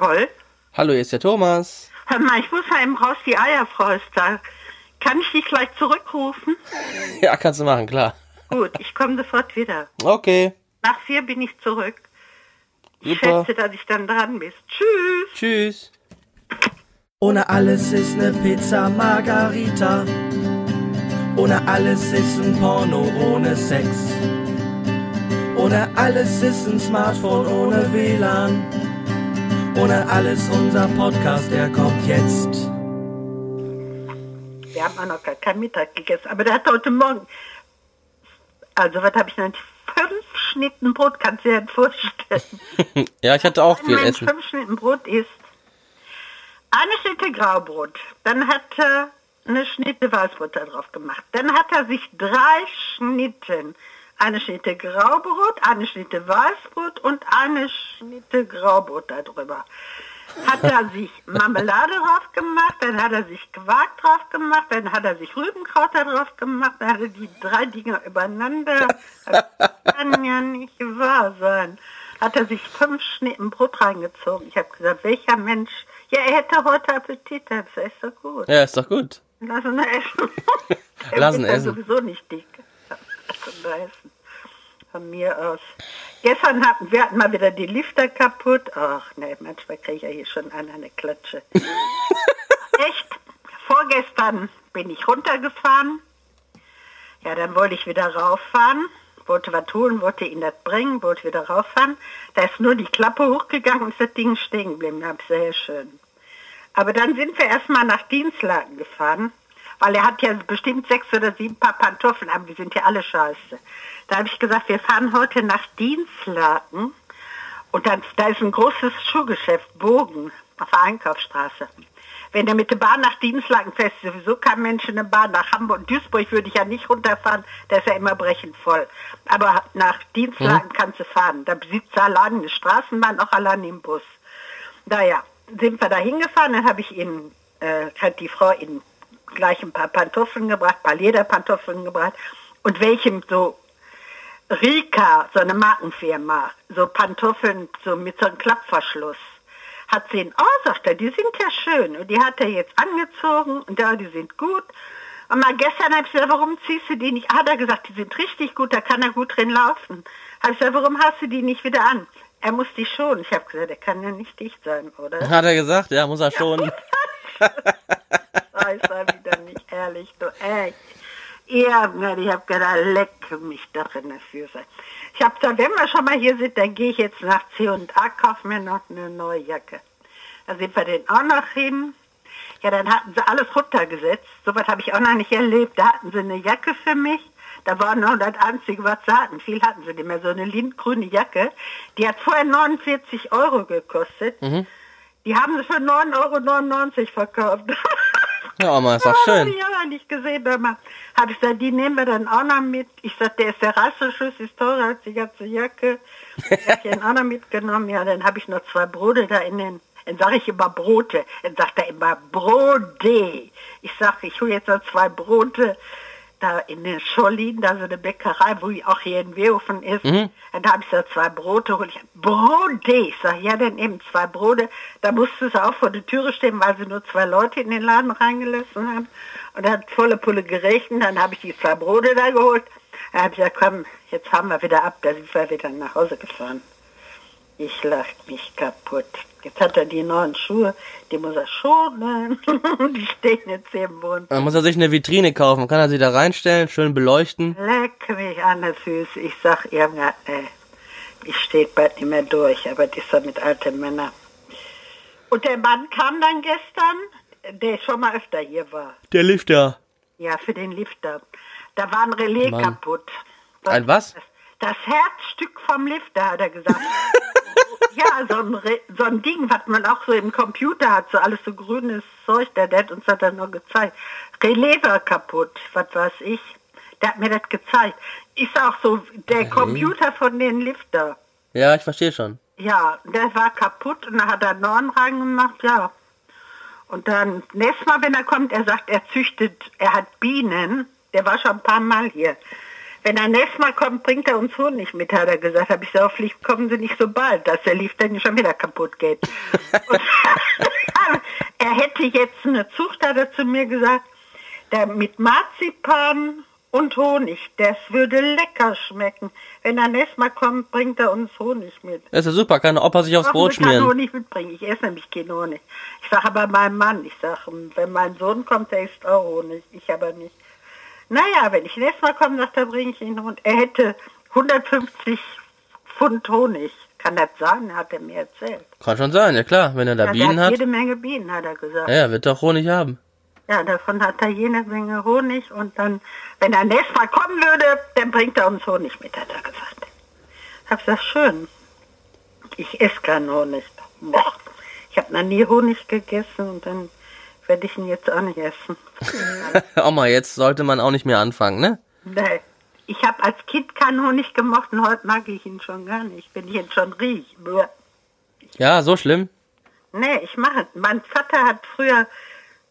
Nicole. Hallo, hier ist der Thomas. Hör mal, ich muss mal eben raus, die Eierfrau ist da. Kann ich dich gleich zurückrufen? Ja, kannst du machen, klar. Gut, ich komme sofort wieder. Okay, Nach vier bin ich zurück. Ich super. schätze, dass ich dann dran bist. Tschüss. Tschüss. Ohne alles ist ne Pizza Margarita. Ohne alles ist ein Porno ohne Sex. Ohne alles ist ein Smartphone ohne WLAN. Ohne alles unser Podcast, der kommt jetzt. Wir haben auch noch gar keinen Mittag gegessen, aber der hat heute Morgen, also was habe ich denn? Fünf Schnitten Brot, kannst du dir das vorstellen. Ja, ich hatte auch Wenn viel man Essen. fünf Schnitten Brot isst, eine Schnitte Graubrot, dann hat er eine Schnitte Weißbrot da drauf gemacht. Dann hat er sich drei Schnitten, eine Schnitte Graubrot, eine Schnitte Weißbrot und eine Schnitte Graubrot da drüber. Hat er sich Marmelade drauf gemacht, dann hat er sich Quark drauf gemacht, dann hat er sich Rübenkraut da drauf gemacht, dann hat er die drei Dinger übereinander. Das kann ja nicht wahr sein. Hat er sich fünf Schnitten Brot reingezogen. Ich habe gesagt, welcher Mensch, ja, er hätte heute Appetit, das ist doch gut. Ja, ist doch gut. Lass ihn essen. Lass dann essen. sowieso nicht dick. Lass ihn da essen. Von mir aus. Gestern hatten wir hatten mal wieder die Lifter kaputt. Ach ne, manchmal kriege ich ja hier schon an eine Klatsche. Echt? Vorgestern bin ich runtergefahren. Ja, dann wollte ich wieder rauffahren. Wollte was holen, wollte ihn das bringen, wollte wieder rauffahren. Da ist nur die Klappe hochgegangen und das Ding stehen geblieben. Ist sehr schön. Aber dann sind wir erstmal nach Dienstlaken gefahren, weil er hat ja bestimmt sechs oder sieben Paar Pantoffeln, aber die sind ja alle scheiße. Da habe ich gesagt, wir fahren heute nach Dienstlaken und dann, da ist ein großes Schuhgeschäft, Bogen, auf der Einkaufsstraße. Wenn du mit der Bahn nach Dienstlaken fährst, ist sowieso kein Mensch in der Bahn. Nach Hamburg und Duisburg würde ich ja nicht runterfahren, da ist ja immer brechend voll. Aber nach Dienstlaken kannst du fahren. Da sitzt du allein in der Straßenbahn, auch allein im Bus. Naja, sind wir da hingefahren, dann habe ich ihnen, äh, hat die Frau ihnen gleich ein paar Pantoffeln gebracht, ein paar Lederpantoffeln gebracht und welchem so Rika, so eine Markenfirma, so Pantoffeln so mit so einem Klappverschluss. Hat sie ihn, oh, sagt er, die sind ja schön. Und die hat er jetzt angezogen und ja, die sind gut. Und mal gestern habe ich gesagt, warum ziehst du die nicht? Hat er gesagt, die sind richtig gut, da kann er gut drin laufen. Habe ich gesagt, warum hast du die nicht wieder an? Er muss die schon. Ich habe gesagt, der kann ja nicht dicht sein, oder? Hat er gesagt? Ja, muss er schon. Weiß er wieder nicht, ehrlich, du echt. Ich habe gedacht, leck mich doch in der Füße. Ich habe gesagt, wenn wir schon mal hier sind, dann gehe ich jetzt nach C&A, kaufe mir noch eine neue Jacke. Da sind wir den auch noch hin. Ja, dann hatten sie alles runtergesetzt. Sowas habe ich auch noch nicht erlebt. Da hatten sie eine Jacke für mich. Da war noch das Einzige, was sie hatten. Viel hatten sie nicht mehr. So eine lindgrüne Jacke. Die hat vorher 49 Euro gekostet. Die haben sie für 9,99 Euro verkauft. Ja, Oma, ist doch schön. Ja, nicht gesehen, aber habe ich gesagt, die nehmen wir dann auch noch mit. Ich sagte, der ist der Reißverschluss, ist teurer als die ganze Jacke. Ich habe den auch noch mitgenommen. Ja, dann habe ich noch zwei Brote da in den, dann sage ich immer Brote. Dann sagt er immer Brote. Ich sage, ich hole jetzt noch zwei Brote da in den Scholin, da so eine Bäckerei, wo ich auch hier in Wehofen ist. Dann habe ich so zwei Brote, hol ich Brote. Ich sage, ja, dann eben zwei Brote. Da musste sie auch vor der Türe stehen, weil sie nur zwei Leute in den Laden reingelassen haben. Und dann hat volle Pulle geregnet. Dann habe ich die zwei Brote da geholt. Dann habe ich gesagt, komm, jetzt fahren wir wieder ab. Da sind wir wieder nach Hause gefahren. Ich lach mich kaputt. Jetzt hat er die neuen Schuhe, die muss er schonen. die stehen jetzt hier im Wohnzimmer. Dann muss er sich eine Vitrine kaufen. Kann er sie da reinstellen, schön beleuchten. Leck mich an der Füße. Ich sag irgendwann, ey, ich steht bald nicht mehr durch, aber das ist doch mit alten Männern. Und der Mann kam dann gestern, der schon mal öfter hier war. Der Lifter. Ja, für den Lifter. Da war ein Relais Mann. kaputt. Ein was? Das, das Herzstück vom Lifter, hat er gesagt. ja, so ein, Re so ein Ding, was man auch so im Computer hat, so alles so grünes Zeug, der, der hat uns das dann nur gezeigt. Relais war kaputt, was weiß ich. Der hat mir das gezeigt. Ist auch so der Computer von den Lifter. Ja, ich verstehe schon. Ja, der war kaputt und dann hat er einen neuen reingemacht, ja. Und dann, nächstes Mal, wenn er kommt, er sagt, er züchtet, er hat Bienen, der war schon ein paar Mal hier. Wenn er nächstes Mal kommt, bringt er uns Honig mit, hat er gesagt. Habe ich gesagt, hoffentlich kommen sie nicht so bald, dass der Lift dann schon wieder kaputt geht. Er hätte jetzt eine Zucht, hat er zu mir gesagt, der mit Marzipan und Honig, das würde lecker schmecken. Wenn er nächstes Mal kommt, bringt er uns Honig mit. Das ist ja super, kann Opa sich aufs Ach, Brot ich kann schmieren. Honig mitbringen. Ich esse nämlich keinen Honig. Ich sage aber meinem Mann, ich sage, wenn mein Sohn kommt, der isst auch Honig. Ich aber nicht. Naja, wenn ich nächstes Mal komme, sagt er, bringe ich ihn Honig. Er hätte 150 Pfund Honig. Kann das sein? Hat er mir erzählt. Kann schon sein, ja klar, wenn er da Ja, Bienen hat hat. jede Menge Bienen, hat er gesagt. Ja, ja, wird doch Honig haben. Ja, davon hat er jede Menge Honig und dann, wenn er nächstes Mal kommen würde, dann bringt er uns Honig mit, hat er gesagt. Hab gesagt, schön. Ich esse keinen Honig. Boah. Ich habe noch nie Honig gegessen und dann werde ich ihn jetzt auch nicht essen. Oma, jetzt sollte man auch nicht mehr anfangen, ne? Nee. Ich habe als Kind keinen Honig gemocht und heute mag ich ihn schon gar nicht, wenn ich ihn schon rieche. Ja, so schlimm. Nee, ich mache. Mein Vater hat früher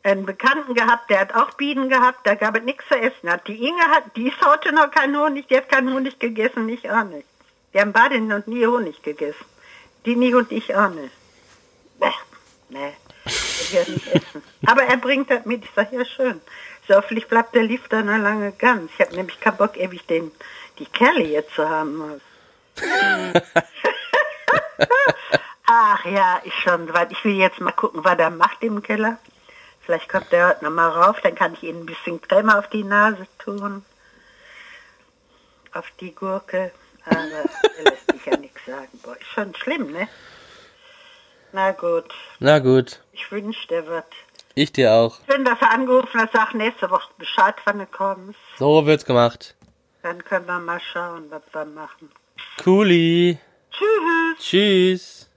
einen Bekannten gehabt, der hat auch Bienen gehabt, da gab es nichts zu essen. Hat die Inge hat, die ist heute noch kein Honig, die hat keinen Honig gegessen, ich auch nicht. Wir haben beide noch nie Honig gegessen. Die nie und ich auch nicht. Bäh, nee, ich werde nicht essen. Aber er bringt das mit, ich sage, ja schön. So, hoffentlich bleibt der Lift dann noch lange ganz. Ich habe nämlich keinen Bock, ewig den, die Kerle jetzt zu haben. Ach ja, ist schon. Ich will jetzt mal gucken, was er macht im Keller. Vielleicht kommt er heute noch mal rauf, dann kann ich ihm ein bisschen Creme auf die Nase tun. Auf die Gurke. Aber er lässt sich ja nichts sagen. Boah, ist schon schlimm, ne? Na gut, Na gut, ich wünsche dir was. ich dir auch. Schön, dass er angerufen hat, sag nächste Woche Bescheid, wann du kommst. So wird's gemacht. Dann können wir mal schauen, was wir machen. Cooli. Tschüss. Tschüss.